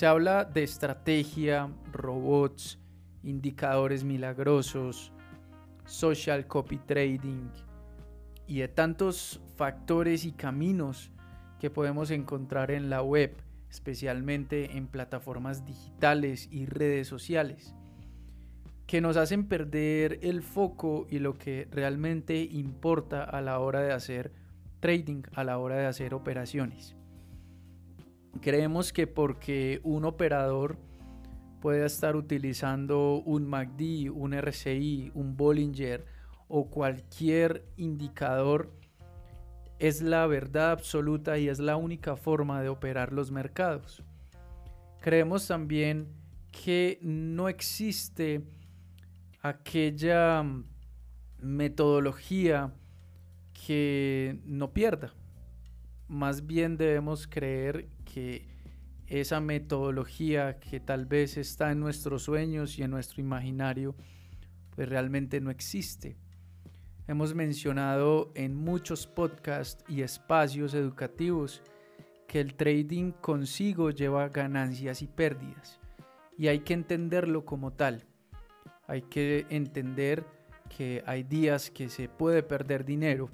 Se habla de estrategia, robots, indicadores milagrosos, social copy trading y de tantos factores y caminos que podemos encontrar en la web, especialmente en plataformas digitales y redes sociales, que nos hacen perder el foco y lo que realmente importa a la hora de hacer trading, a la hora de hacer operaciones. Creemos que porque un operador puede estar utilizando un MACD, un RSI, un Bollinger o cualquier indicador, es la verdad absoluta y es la única forma de operar los mercados. Creemos también que no existe aquella metodología que no pierda. Más bien debemos creer que esa metodología que tal vez está en nuestros sueños y en nuestro imaginario, pues realmente no existe. Hemos mencionado en muchos podcasts y espacios educativos que el trading consigo lleva ganancias y pérdidas y hay que entenderlo como tal. Hay que entender que hay días que se puede perder dinero,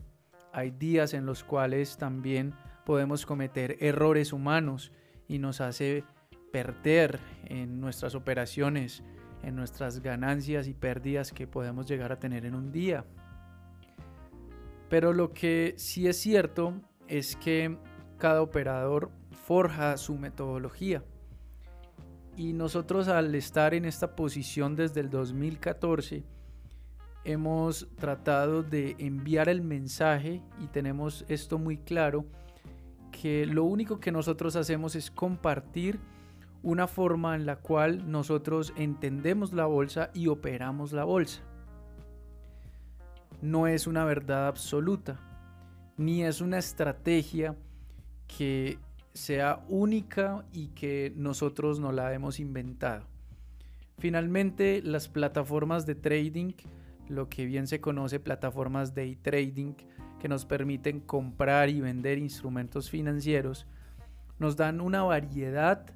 hay días en los cuales también podemos cometer errores humanos y nos hace perder en nuestras operaciones, en nuestras ganancias y pérdidas que podemos llegar a tener en un día. Pero lo que sí es cierto es que cada operador forja su metodología. Y nosotros al estar en esta posición desde el 2014, hemos tratado de enviar el mensaje y tenemos esto muy claro que lo único que nosotros hacemos es compartir una forma en la cual nosotros entendemos la bolsa y operamos la bolsa. No es una verdad absoluta, ni es una estrategia que sea única y que nosotros no la hemos inventado. Finalmente, las plataformas de trading, lo que bien se conoce plataformas de trading, que nos permiten comprar y vender instrumentos financieros, nos dan una variedad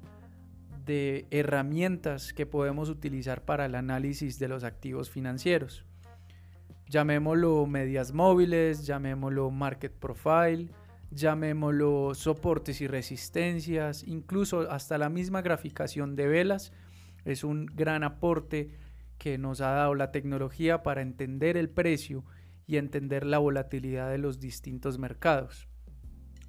de herramientas que podemos utilizar para el análisis de los activos financieros. Llamémoslo medias móviles, llamémoslo market profile, llamémoslo soportes y resistencias, incluso hasta la misma graficación de velas es un gran aporte que nos ha dado la tecnología para entender el precio y entender la volatilidad de los distintos mercados.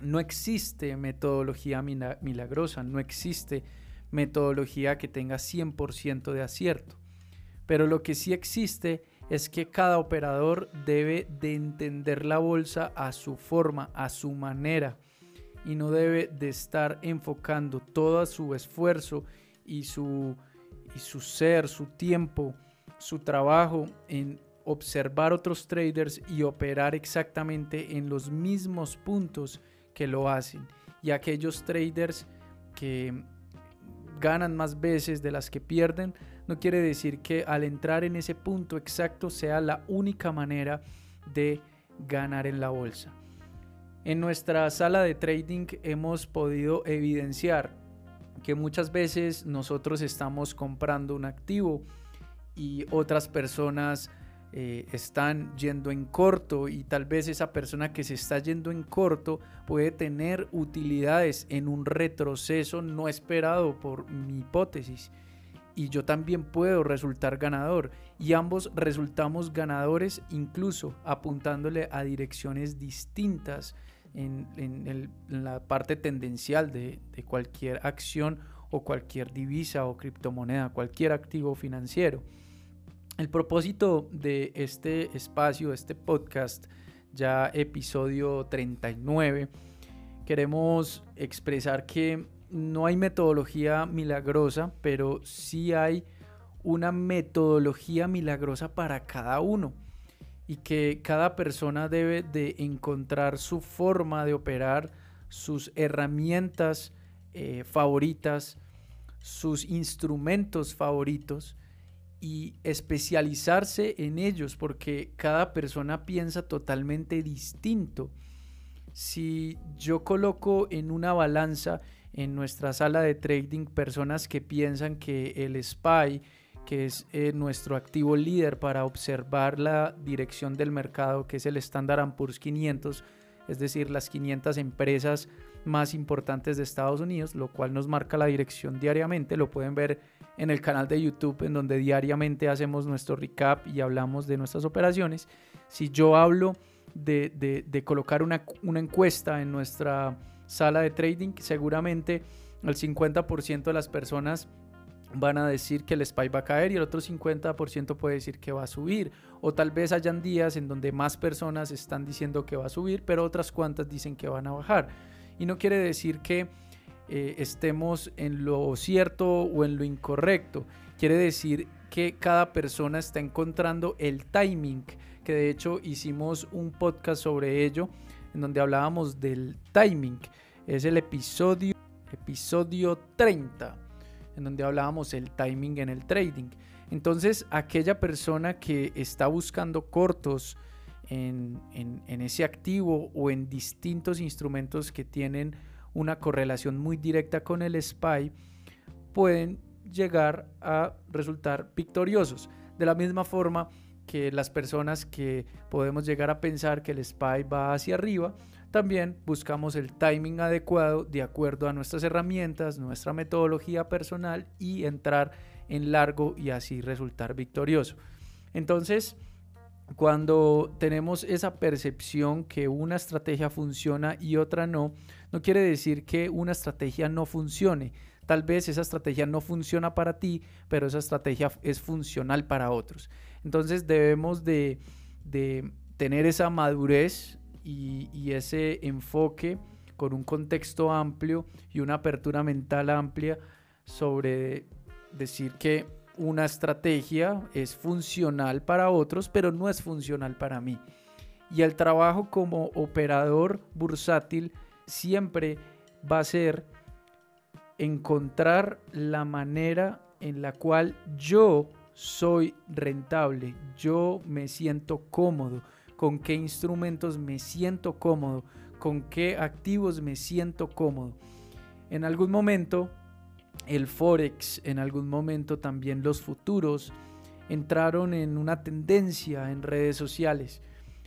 No existe metodología milagrosa, no existe metodología que tenga 100% de acierto. Pero lo que sí existe es que cada operador debe de entender la bolsa a su forma, a su manera y no debe de estar enfocando todo su esfuerzo y su, y su ser, su tiempo, su trabajo en observar otros traders y operar exactamente en los mismos puntos que lo hacen. Y aquellos traders que ganan más veces de las que pierden, no quiere decir que al entrar en ese punto exacto sea la única manera de ganar en la bolsa. En nuestra sala de trading hemos podido evidenciar que muchas veces nosotros estamos comprando un activo y otras personas eh, están yendo en corto y tal vez esa persona que se está yendo en corto puede tener utilidades en un retroceso no esperado por mi hipótesis y yo también puedo resultar ganador y ambos resultamos ganadores incluso apuntándole a direcciones distintas en, la parte tendencial de cualquier acción o cualquier divisa o criptomoneda, cualquier activo financiero. El propósito de este espacio, este podcast, ya episodio 39, queremos expresar que no hay metodología milagrosa, pero sí hay una metodología milagrosa para cada uno y que cada persona debe de encontrar su forma de operar, sus herramientas eh, favoritas, sus instrumentos favoritos y especializarse en ellos porque cada persona piensa totalmente distinto. Si yo coloco en una balanza en nuestra sala de trading personas que piensan que el SPY, que es eh, nuestro activo líder para observar la dirección del mercado, que es el Standard Poor's 500, es decir, las 500 empresas más importantes de Estados Unidos, lo cual nos marca la dirección diariamente. Lo pueden ver en el canal de YouTube, en donde diariamente hacemos nuestro recap y hablamos de nuestras operaciones. Si yo hablo de, colocar una, una encuesta en nuestra sala de trading, seguramente el 50% de las personas van a decir que el SPY va a caer y el otro 50% puede decir que va a subir. O tal vez hayan días en donde más personas están diciendo que va a subir, pero otras cuantas dicen que van a bajar. Y no quiere decir que eh, estemos en lo cierto o en lo incorrecto. Quiere decir que cada persona está encontrando el timing, que de hecho hicimos un podcast sobre ello, en donde hablábamos del timing. Es el episodio, episodio 30 en donde hablábamos el timing en el trading. Entonces, aquella persona que está buscando cortos en, ese activo o en distintos instrumentos que tienen una correlación muy directa con el SPY, pueden llegar a resultar victoriosos. De la misma forma que las personas que podemos llegar a pensar que el SPY va hacia arriba, también buscamos el timing adecuado de acuerdo a nuestras herramientas, nuestra metodología personal y entrar en largo y así resultar victorioso. Entonces, cuando tenemos esa percepción que una estrategia funciona y otra no, no quiere decir que una estrategia no funcione. Tal vez esa estrategia no funciona para ti, pero esa estrategia es funcional para otros. Entonces debemos de, de tener esa madurez y, ese enfoque con un contexto amplio y una apertura mental amplia sobre decir que una estrategia es funcional para otros, pero no es funcional para mí. Y el trabajo como operador bursátil siempre va a ser encontrar la manera en la cual yo soy rentable, yo me siento cómodo, con qué instrumentos me siento cómodo, con qué activos me siento cómodo. En algún momento el forex, en algún momento también los futuros entraron en una tendencia en redes sociales.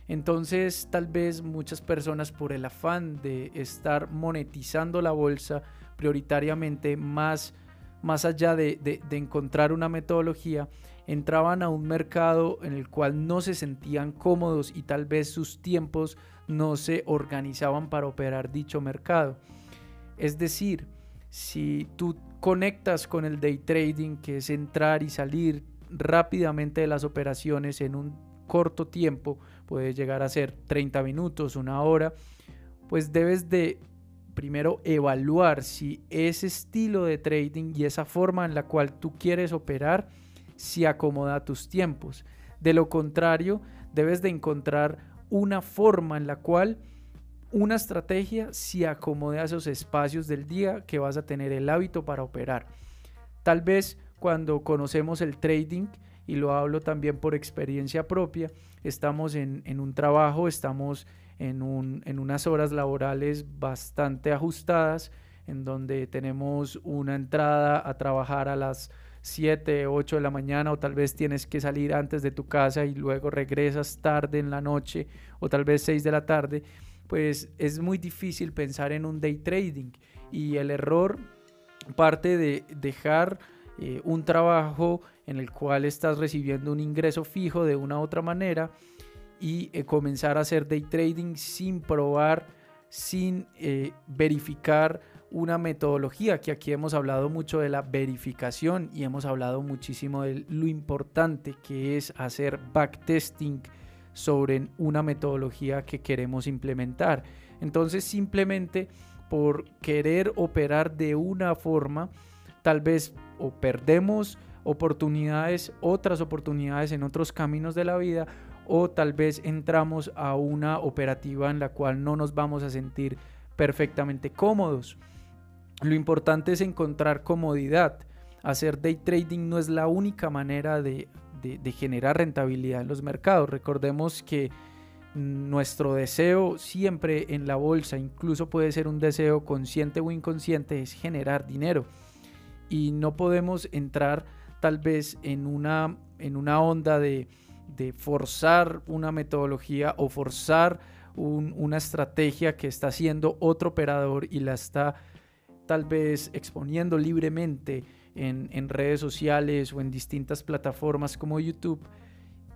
Entonces tal vez muchas personas por el afán de estar monetizando la bolsa prioritariamente más, más allá de, de encontrar una metodología, entraban a un mercado en el cual no se sentían cómodos y tal vez sus tiempos no se organizaban para operar dicho mercado. Es decir, si tú conectas con el day trading, que es entrar y salir rápidamente de las operaciones en un corto tiempo, puede llegar a ser 30 minutos, una hora, pues debes de primero evaluar si ese estilo de trading y esa forma en la cual tú quieres operar si acomoda tus tiempos. De lo contrario, debes de encontrar una forma en la cual una estrategia se acomode a esos espacios del día que vas a tener el hábito para operar. Tal vez cuando conocemos el trading, y lo hablo también por experiencia propia, estamos en, un trabajo, estamos en, en unas horas laborales bastante ajustadas, en donde tenemos una entrada a trabajar a las 7, 8 de la mañana o tal vez tienes que salir antes de tu casa y luego regresas tarde en la noche o tal vez 6 de la tarde, pues es muy difícil pensar en un day trading. Y el error parte de dejar eh, un trabajo en el cual estás recibiendo un ingreso fijo de una u otra manera y eh, comenzar a hacer day trading sin probar, sin eh, verificar una metodología que aquí hemos hablado mucho de la verificación y hemos hablado muchísimo de lo importante que es hacer backtesting sobre una metodología que queremos implementar. Entonces simplemente por querer operar de una forma, tal vez o perdemos oportunidades, otras oportunidades en otros caminos de la vida, o tal vez entramos a una operativa en la cual no nos vamos a sentir perfectamente cómodos. Lo importante es encontrar comodidad. Hacer day trading no es la única manera de, generar rentabilidad en los mercados. Recordemos que nuestro deseo siempre en la bolsa, incluso puede ser un deseo consciente o inconsciente, es generar dinero. Y no podemos entrar tal vez en una, en una onda de, forzar una metodología o forzar una estrategia que está haciendo otro operador y la está tal vez exponiendo libremente en, en redes sociales o en distintas plataformas como YouTube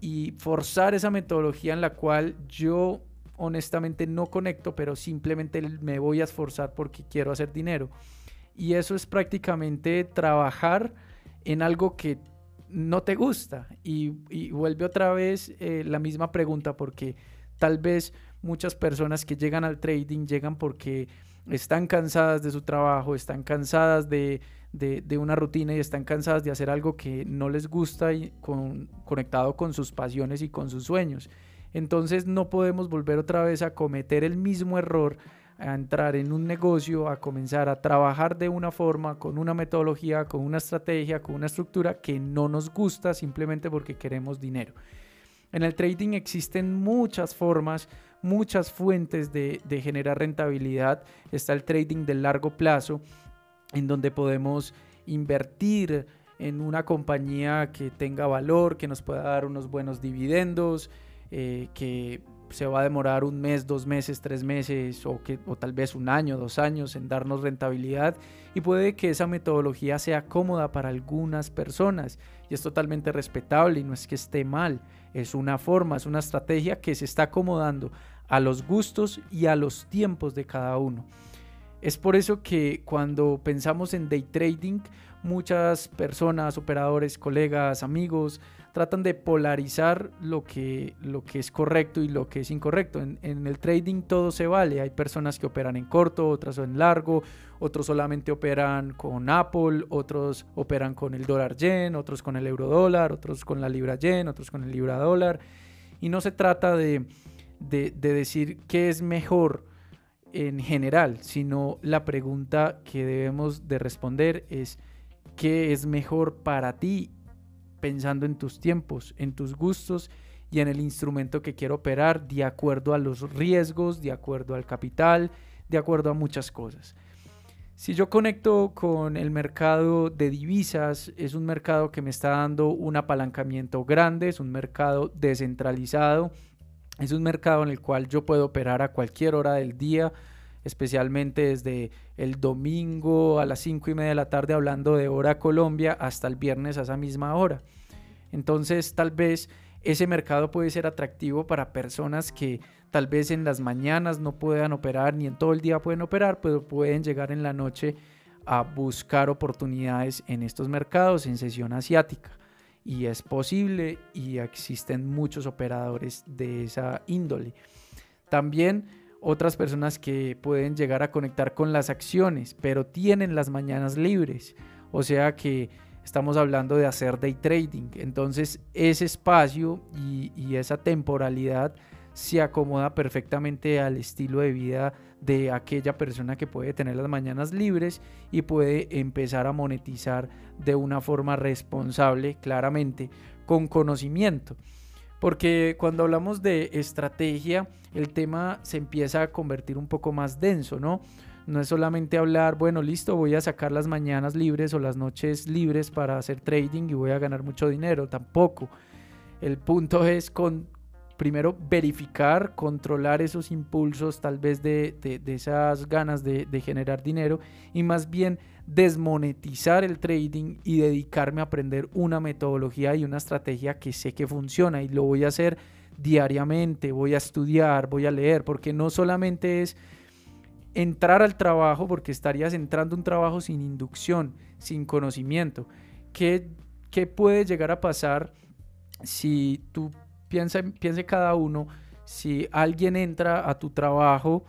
y forzar esa metodología en la cual yo honestamente no conecto, pero simplemente me voy a esforzar porque quiero hacer dinero. Y eso es prácticamente trabajar en algo que no te gusta. Y, vuelve otra vez eh, la misma pregunta porque tal vez muchas personas que llegan al trading llegan porque están cansadas de su trabajo, están cansadas de, una rutina y están cansadas de hacer algo que no les gusta y conectado con sus pasiones y con sus sueños. Entonces no podemos volver otra vez a cometer el mismo error, a entrar en un negocio, a comenzar a trabajar de una forma, con una metodología, con una estrategia, con una estructura que no nos gusta simplemente porque queremos dinero. En el trading existen muchas formas, muchas fuentes de, generar rentabilidad. Está el trading de largo plazo, en donde podemos invertir en una compañía que tenga valor, que nos pueda dar unos buenos dividendos, eh, que se va a demorar un mes, dos meses, tres meses o, que, o tal vez un año, dos años en darnos rentabilidad y puede que esa metodología sea cómoda para algunas personas y es totalmente respetable y no es que esté mal, es una forma, es una estrategia que se está acomodando a los gustos y a los tiempos de cada uno. Es por eso que cuando pensamos en day trading, muchas personas, operadores, colegas, amigos, tratan de polarizar lo que, lo que es correcto y lo que es incorrecto. En, el trading todo se vale. Hay personas que operan en corto, otras en largo, otros solamente operan con Apple, otros operan con el dólar yen, otros con el euro dólar, otros con la libra yen, otros con el libra dólar. Y no se trata de, de decir qué es mejor en general, sino la pregunta que debemos de responder es qué es mejor para ti pensando en tus tiempos, en tus gustos y en el instrumento que quiero operar de acuerdo a los riesgos, de acuerdo al capital, de acuerdo a muchas cosas. Si yo conecto con el mercado de divisas, es un mercado que me está dando un apalancamiento grande, es un mercado descentralizado, es un mercado en el cual yo puedo operar a cualquier hora del día, especialmente desde el domingo a las 5 y media de la tarde hablando de hora Colombia hasta el viernes a esa misma hora. Entonces tal vez ese mercado puede ser atractivo para personas que tal vez en las mañanas no puedan operar ni en todo el día pueden operar, pero pueden llegar en la noche a buscar oportunidades en estos mercados en sesión asiática. Y es posible y existen muchos operadores de esa índole. También otras personas que pueden llegar a conectar con las acciones, pero tienen las mañanas libres. O sea que estamos hablando de hacer day trading. Entonces ese espacio y, esa temporalidad se acomoda perfectamente al estilo de vida de aquella persona que puede tener las mañanas libres y puede empezar a monetizar de una forma responsable, claramente, con conocimiento. Porque cuando hablamos de estrategia, el tema se empieza a convertir un poco más denso, ¿no? No es solamente hablar, bueno, listo, voy a sacar las mañanas libres o las noches libres para hacer trading y voy a ganar mucho dinero, tampoco. El punto es con, primero verificar, controlar esos impulsos tal vez de, esas ganas de, de generar dinero y más bien desmonetizar el trading y dedicarme a aprender una metodología y una estrategia que sé que funciona y lo voy a hacer diariamente, voy a estudiar, voy a leer, porque no solamente es entrar al trabajo, porque estarías entrando un trabajo sin inducción, sin conocimiento. ¿Qué, qué puede llegar a pasar si tú piense cada uno, si alguien entra a tu trabajo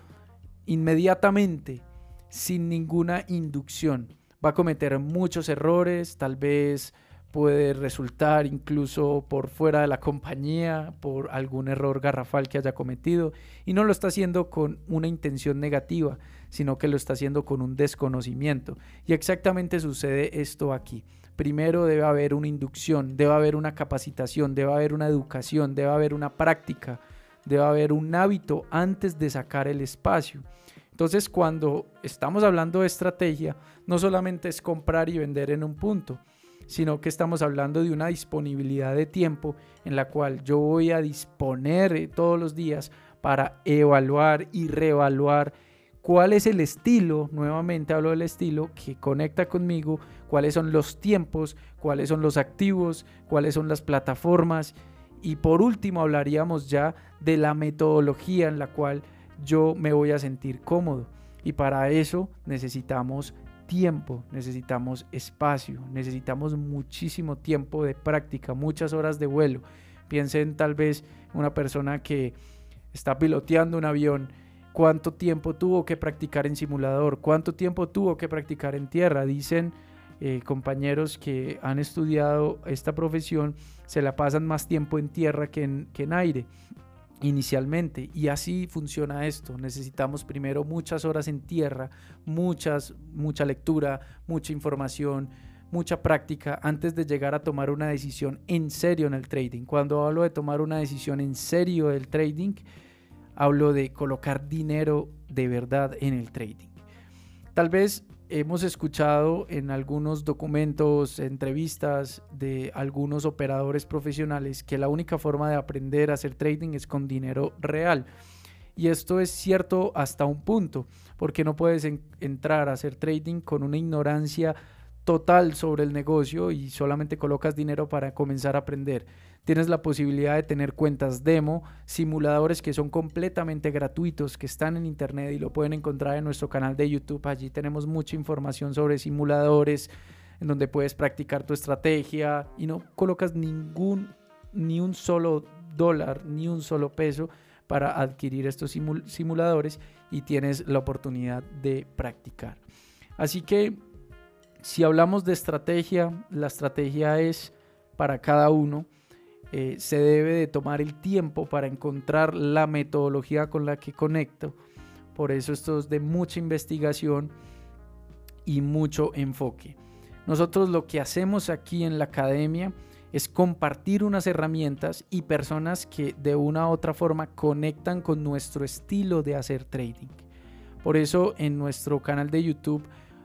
inmediatamente sin ninguna inducción. Va a cometer muchos errores, tal vez puede resultar incluso por fuera de la compañía, por algún error garrafal que haya cometido, y no lo está haciendo con una intención negativa, sino que lo está haciendo con un desconocimiento. Y exactamente sucede esto aquí. Primero debe haber una inducción, debe haber una capacitación, debe haber una educación, debe haber una práctica debe haber un hábito antes de sacar el espacio. Entonces, cuando estamos hablando de estrategia, no solamente es comprar y vender en un punto, sino que estamos hablando de una disponibilidad de tiempo en la cual yo voy a disponer eh, todos los días para evaluar y reevaluar cuál es el estilo, nuevamente hablo del estilo, que conecta conmigo, cuáles son los tiempos, cuáles son los activos, cuáles son las plataformas y por último hablaríamos ya de la metodología en la cual yo me voy a sentir cómodo. Y para eso necesitamos tiempo, necesitamos espacio, necesitamos muchísimo tiempo de práctica, muchas horas de vuelo. Piensen tal vez una persona que está piloteando un avión, cuánto tiempo tuvo que practicar en simulador, cuánto tiempo tuvo que practicar en tierra. Dicen eh, compañeros que han estudiado esta profesión, se la pasan más tiempo en tierra que en, que en aire inicialmente. Y así funciona esto. Necesitamos primero muchas horas en tierra, muchas, mucha lectura, mucha información, mucha práctica antes de llegar a tomar una decisión en serio en el trading. Cuando hablo de tomar una decisión en serio del trading, hablo de colocar dinero de verdad en el trading. Tal vez hemos escuchado en algunos documentos, entrevistas de algunos operadores profesionales que la única forma de aprender a hacer trading es con dinero real. Y esto es cierto hasta un punto, porque no puedes entrar a hacer trading con una ignorancia total sobre el negocio y solamente colocas dinero para comenzar a aprender. Tienes la posibilidad de tener cuentas demo, simuladores que son completamente gratuitos, que están en internet y lo pueden encontrar en nuestro canal de YouTube. Allí tenemos mucha información sobre simuladores, en donde puedes practicar tu estrategia y no colocas ningún, ni un solo dólar, ni un solo peso para adquirir estos simuladores y tienes la oportunidad de practicar. Así que si hablamos de estrategia, la estrategia es para cada uno. Eh, se debe de tomar el tiempo para encontrar la metodología con la que conecto. Por eso esto es de mucha investigación y mucho enfoque. Nosotros lo que hacemos aquí en la academia es compartir unas herramientas y personas que de una u otra forma conectan con nuestro estilo de hacer trading. Por eso en nuestro canal de YouTube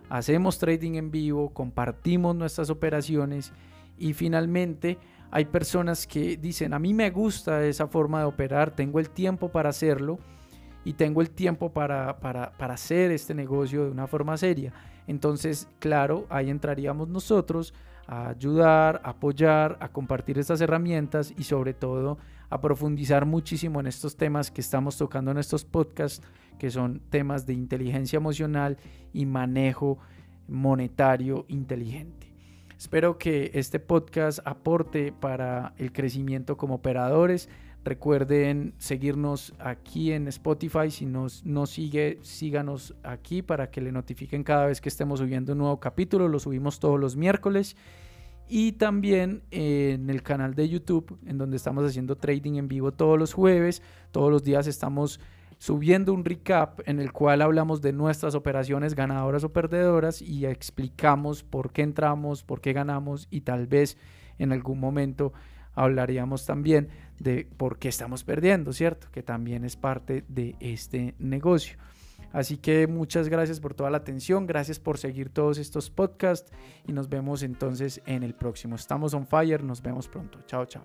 hacemos trading en vivo, compartimos nuestras operaciones y finalmente hay personas que dicen, a mí me gusta esa forma de operar, tengo el tiempo para hacerlo y tengo el tiempo para, para, para hacer este negocio de una forma seria. Entonces, claro, ahí entraríamos nosotros a ayudar, a apoyar, a compartir estas herramientas y sobre todo a profundizar muchísimo en estos temas que estamos tocando en estos podcasts, que son temas de inteligencia emocional y manejo monetario inteligente. Espero que este podcast aporte para el crecimiento como operadores. Recuerden seguirnos aquí en Spotify. Si nos, no sigue, síganos aquí para que le notifiquen cada vez que estemos subiendo un nuevo capítulo. Lo subimos todos los miércoles y también en el canal de YouTube, en donde estamos haciendo trading en vivo todos los jueves. Todos los días estamos subiendo un recap en el cual hablamos de nuestras operaciones ganadoras o perdedoras y explicamos por qué entramos, por qué ganamos y tal vez en algún momento hablaríamos también de por qué estamos perdiendo, ¿cierto? Que también es parte de este negocio. Así que muchas gracias por toda la atención, gracias por seguir todos estos podcasts y nos vemos entonces en el próximo. Estamos on fire, nos vemos pronto. Chao, chao.